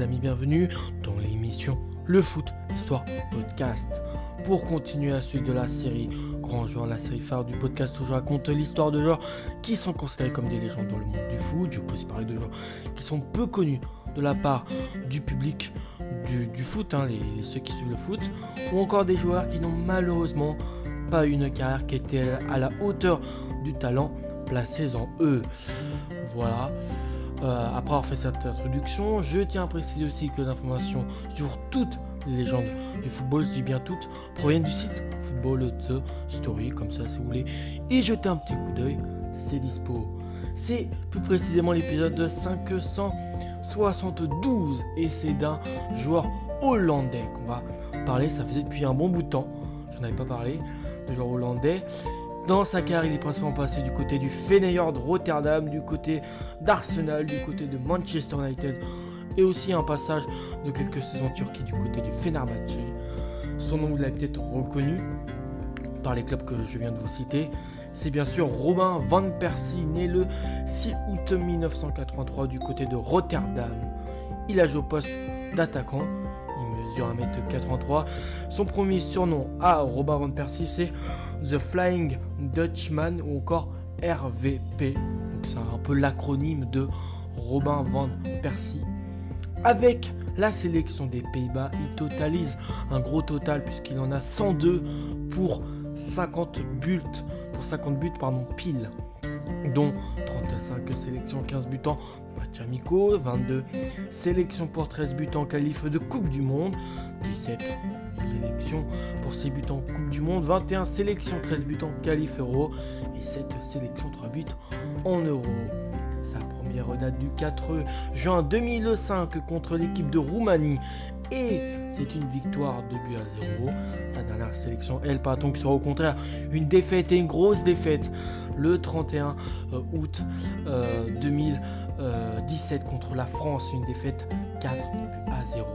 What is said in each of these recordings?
amis, bienvenue dans l'émission Le Foot Histoire Podcast. Pour continuer à suivre de la série Grand Joueur, la série phare du podcast où je raconte l'histoire de joueurs qui sont considérés comme des légendes dans le monde du foot. Je peux aussi parler de joueurs qui sont peu connus de la part du public du, foot, hein, les, ceux qui suivent le foot, ou encore des joueurs qui n'ont malheureusement pas une carrière qui était à la hauteur du talent placés en eux. Voilà. Euh, après avoir fait cette introduction, je tiens à préciser aussi que les informations sur toutes les légendes du football, je dis bien toutes, proviennent du site Football The Story, comme ça si vous voulez y jeter un petit coup d'œil, c'est dispo. C'est plus précisément l'épisode 572 et c'est d'un joueur hollandais qu'on va parler. Ça faisait depuis un bon bout de temps, je n'en avais pas parlé, de joueur hollandais. Dans sa carrière, il est principalement passé du côté du Feyenoord Rotterdam, du côté d'Arsenal, du côté de Manchester United et aussi un passage de quelques saisons en Turquie du côté du Fenerbahçe. Son nom, vous l'avez peut-être reconnu par les clubs que je viens de vous citer. C'est bien sûr Robin Van Persie, né le 6 août 1983 du côté de Rotterdam. Il a joué au poste d'attaquant. Mesure 1m83. Son premier surnom à Robin Van Persie, c'est The Flying Dutchman ou encore RVP. c'est un peu l'acronyme de Robin van Persie. Avec la sélection des Pays-Bas, il totalise un gros total puisqu'il en a 102 pour 50 buts, pour 50 buts pardon, pile, dont 35 sélections, 15 buts en Pachamiko, 22 sélections pour 13 buts en qualif de Coupe du Monde, 17 sélections pour 6 buts en Coupe du Monde, 21 sélections, 13 buts en qualif euro et 7 sélections, 3 buts en euro. Sa première date du 4 juin 2005 contre l'équipe de Roumanie et c'est une victoire de buts à 0. Sa dernière sélection, elle, Patong sera au contraire une défaite et une grosse défaite le 31 euh, août euh, 2000. Euh, 17 contre la France, une défaite 4 à 0.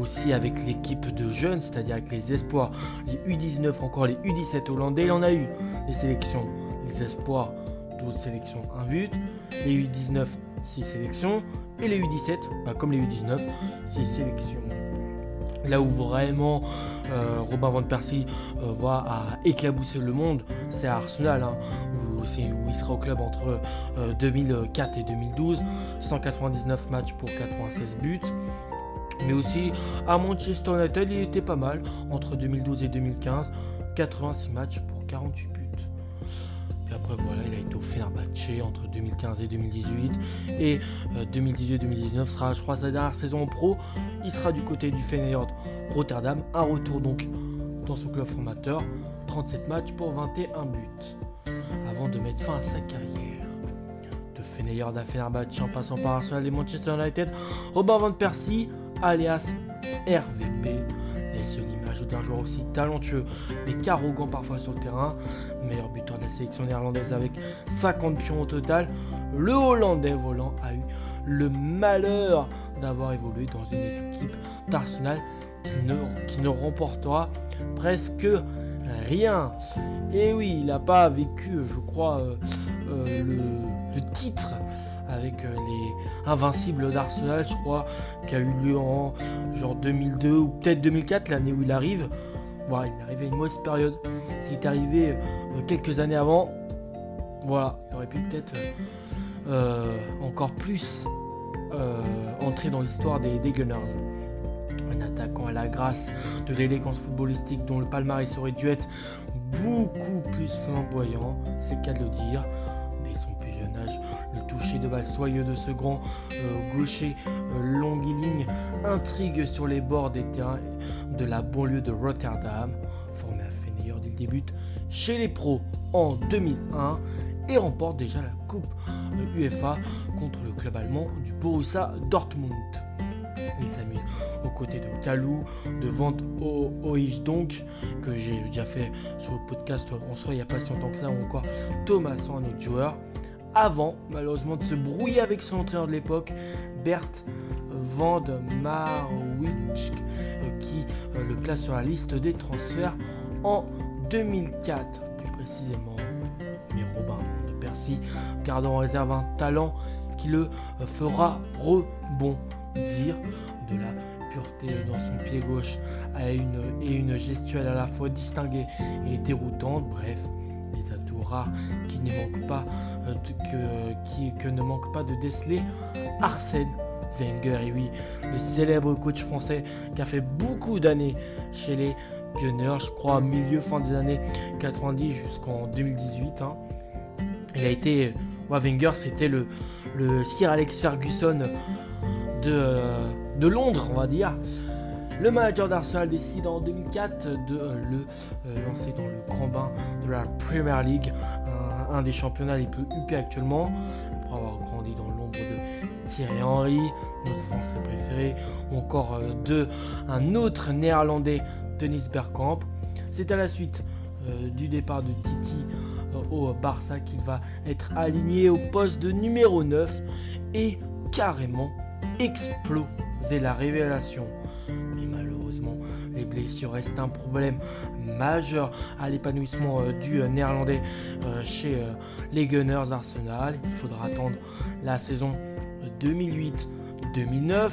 Aussi avec l'équipe de jeunes, c'est-à-dire avec les espoirs, les U19 encore, les U17 hollandais, il en a eu les sélections. Les espoirs, 12 sélections, 1 but. Les U19, 6 sélections. Et les U17, bah, comme les U19, 6 sélections. Là où vraiment euh, Robin Van Persie euh, va à éclabousser le monde, c'est à Arsenal, hein, où, il sera au club entre 2004 euh, et 2012, 199 matchs pour 96 buts. Mais aussi à Manchester United, il était pas mal entre 2012 et 2015. 86 matchs pour 48 buts. Puis après, voilà, il a été au Fenerbahce entre 2015 et 2018. Et 2018-2019 euh, sera, je crois, sa dernière saison en pro. Il sera du côté du Feyenoord Rotterdam. Un retour donc dans son club formateur. 37 matchs pour 21 buts. De mettre fin à sa carrière. De Feyenoord à Fenerbahce en passant par Arsenal et Manchester United. Robin Van Persie alias RVP. Et l'image d'un joueur aussi talentueux, mais qu'arrogant parfois sur le terrain. Meilleur buteur de la sélection néerlandaise avec 50 pions au total. Le Hollandais volant a eu le malheur d'avoir évolué dans une équipe d'Arsenal qui ne, remportera presque rien. Et oui, il n'a pas vécu, je crois, euh, euh, le, titre avec euh, les Invincibles d'Arsenal, je crois, qui a eu lieu en genre 2002 ou peut-être 2004, l'année où il arrive. Voilà, il est arrivé à une mauvaise période. S'il est arrivé quelques années avant, voilà, il aurait pu peut-être encore plus entrer dans l'histoire des, Gunners. Attaquant à la grâce de l'élégance footballistique dont le palmarès aurait dû être beaucoup plus flamboyant, c'est le cas de le dire le toucher de balle soyeux de ce grand euh, gaucher euh, longiligne intrigue sur les bords des terrains de la banlieue de Rotterdam. Formé à Feyenoord, il débute chez les pros en 2001 et remporte déjà la Coupe UEFA euh, contre le club allemand du Borussia Dortmund. Il s'amuse aux côtés de Talou, de Vente Oich donc, que j'ai déjà fait sur le podcast en soi il n'y a pas si longtemps que ça, ou encore Thomas, un autre joueur avant malheureusement de se brouiller avec son entraîneur de l'époque, Bert Van Marwijk, euh, qui euh, le place sur la liste des transferts en 2004, plus précisément. Mais Robin de Percy, gardant en réserve un talent qui le fera rebondir. de la dans son pied gauche à une, et une gestuelle à la fois distinguée et déroutante. Bref, des atouts rares qui ne manquent pas, euh, qui, ne manque pas de déceler Arsène Wenger. Et oui, le célèbre coach français qui a fait beaucoup d'années chez les Gunners, je crois milieu fin des années 90 jusqu'en 2018. Hein. Il a été, Wenger, c'était le, le Sir Alex Ferguson de, euh, de Londres, on va dire. Le manager d'Arsenal décide en 2004 de euh, le euh, lancer dans le grand bain de la Premier League, un, des championnats les plus huppés actuellement, pour avoir grandi dans l'ombre de Thierry Henry, notre Français préféré, ou encore de un autre néerlandais, Denis Bergkamp. C'est à la suite du départ de Titi au Barça qu'il va être aligné au poste de numéro 9 et carrément exploser la révélation. Mais malheureusement, les blessures restent un problème majeur à l'épanouissement euh, du euh, néerlandais euh, chez les Gunners Arsenal. Il faudra attendre la saison 2008-2009,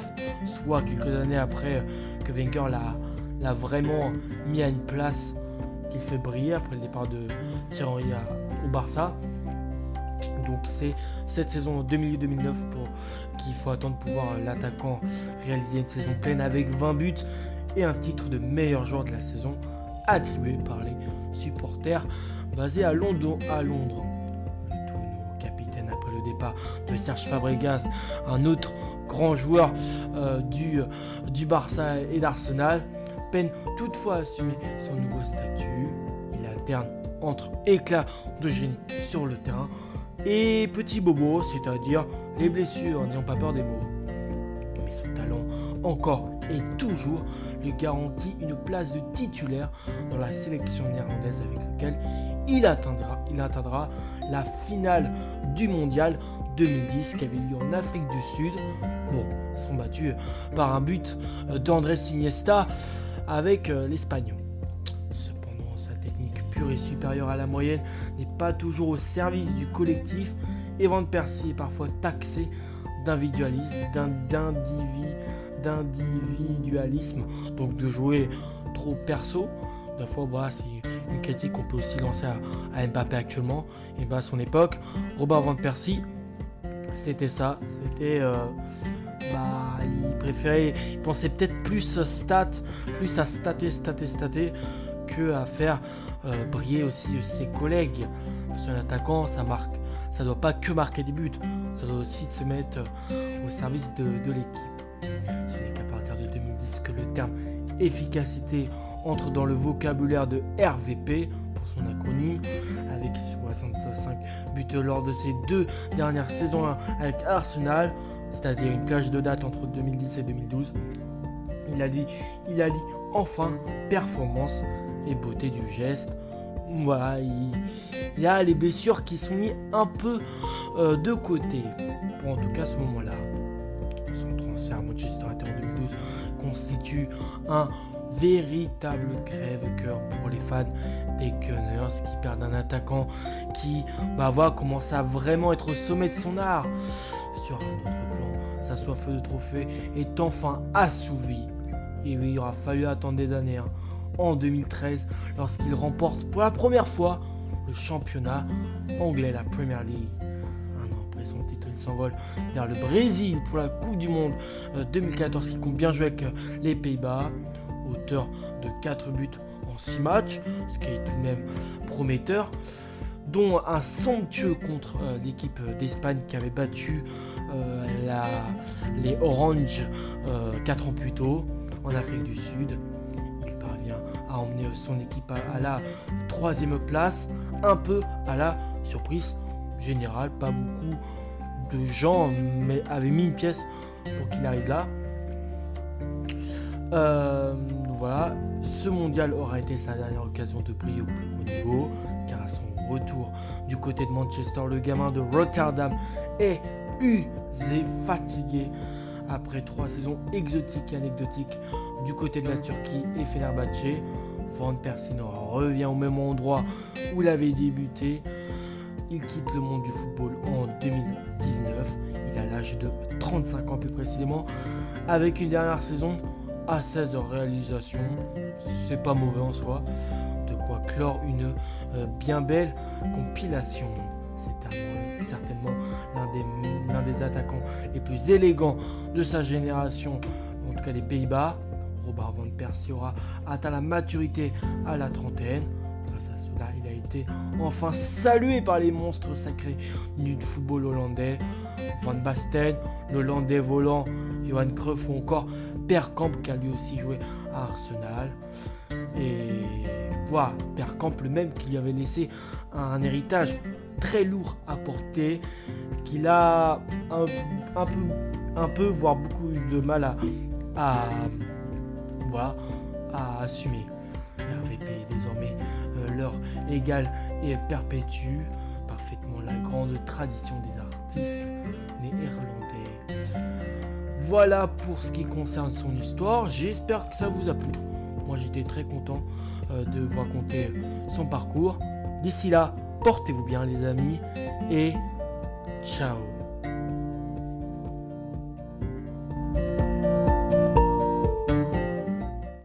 soit quelques années après que Wenger l'a vraiment mis à une place qu'il fait briller après le départ de Thierry au Barça. Donc c'est cette saison 2008-2009 pour qu'il faut attendre pour voir l'attaquant réaliser une saison pleine avec 20 buts et un titre de meilleur joueur de la saison attribué par les supporters basés à Londres. À Londres. Le tout nouveau capitaine après le départ de Serge Fabregas, un autre grand joueur euh, du, du Barça et d'Arsenal, peine toutefois à assumer son nouveau statut. Il alterne entre éclats de génie sur le terrain et petit bobo, c'est-à-dire les blessures n'ayant pas peur des mots. Mais son talent, encore et toujours, lui garantit une place de titulaire dans la sélection néerlandaise avec laquelle il atteindra, il atteindra la finale du mondial 2010 qui avait lieu en Afrique du Sud. Bon, ils seront battus par un but d'André Iniesta avec euh, l'Espagne et supérieur à la moyenne n'est pas toujours au service du collectif et Van Persie est parfois taxé d'individualisme, d'individualisme, donc de jouer trop perso. Des fois, voilà, c'est une critique qu'on peut aussi lancer à, Mbappé actuellement. Et bah, à son époque, Robin Van Persie, c'était ça. C'était. Euh, bah, il préférait. Il pensait peut-être plus stat, plus à stater, stater, stater, que à faire euh, briller aussi ses collègues. Parce qu'un attaquant, ça marque, ça doit pas que marquer des buts, ça doit aussi se mettre euh, au service de, l'équipe. Ce n'est qu'à partir de 2010 que le terme efficacité entre dans le vocabulaire de RVP pour son acronyme, avec 65 buts lors de ses deux dernières saisons avec Arsenal, c'est-à-dire une plage de date entre 2010 et 2012. Il a dit, il a dit enfin performance et beauté du geste. Voilà, il, y a les blessures qui sont mises un peu euh, de côté, pour en tout cas ce moment-là. Son transfert à Manchester en 2012 constitue un véritable crève-cœur pour les fans des Gunners qui perdent un attaquant qui bah, va commencer à vraiment être au sommet de son art. Sur un autre plan, sa soif de trophée est enfin assouvie. Et oui, il aura fallu attendre des années. Hein en 2013 lorsqu'il remporte pour la première fois le championnat anglais, la Premier League. Un an après son titre, il s'envole vers le Brésil pour la Coupe du Monde 2014 euh, qui compte bien jouer avec euh, les Pays-Bas, auteur de 4 buts en 6 matchs, ce qui est tout de même prometteur, dont un somptueux contre euh, l'équipe d'Espagne qui avait battu les Orange 4 ans plus tôt en Afrique du Sud a emmené son équipe à, la troisième place, un peu à la surprise générale. Pas beaucoup de gens mais avaient mis une pièce pour qu'il arrive là. Euh, voilà, ce mondial aura été sa dernière occasion de briller au plus haut niveau, car à son retour du côté de Manchester, le gamin de Rotterdam est usé, fatigué après trois saisons exotiques et anecdotiques du côté de la Turquie et Fenerbahçe. Van Persie revient au même endroit où il avait débuté. Il quitte le monde du football en 2019. Il a l'âge de 35 ans plus précisément, avec une dernière saison à 16 réalisations. C'est pas mauvais en soi. De quoi clore une euh, bien belle compilation. C'est certainement l'un des, des attaquants les plus élégants de sa génération, en tout cas des Pays-Bas. Robert Van Persie aura atteint la maturité à la trentaine. Grâce à cela, il a été enfin salué par les monstres sacrés du football hollandais. Van Basten, l'Hollandais volant, Johan Cruyff ou encore Perkamp qui a lui aussi joué à Arsenal. Et voilà, Perkamp, le même qui lui avait laissé un héritage très lourd à porter, qu'il a un, peu, un peu, voire beaucoup de mal à, à assumer. RVP désormais euh, leur égale et perpétue parfaitement la grande tradition des artistes néerlandais. Voilà pour ce qui concerne son histoire. J'espère que ça vous a plu. Moi j'étais très content euh, de vous raconter son parcours. D'ici là, portez-vous bien les amis et ciao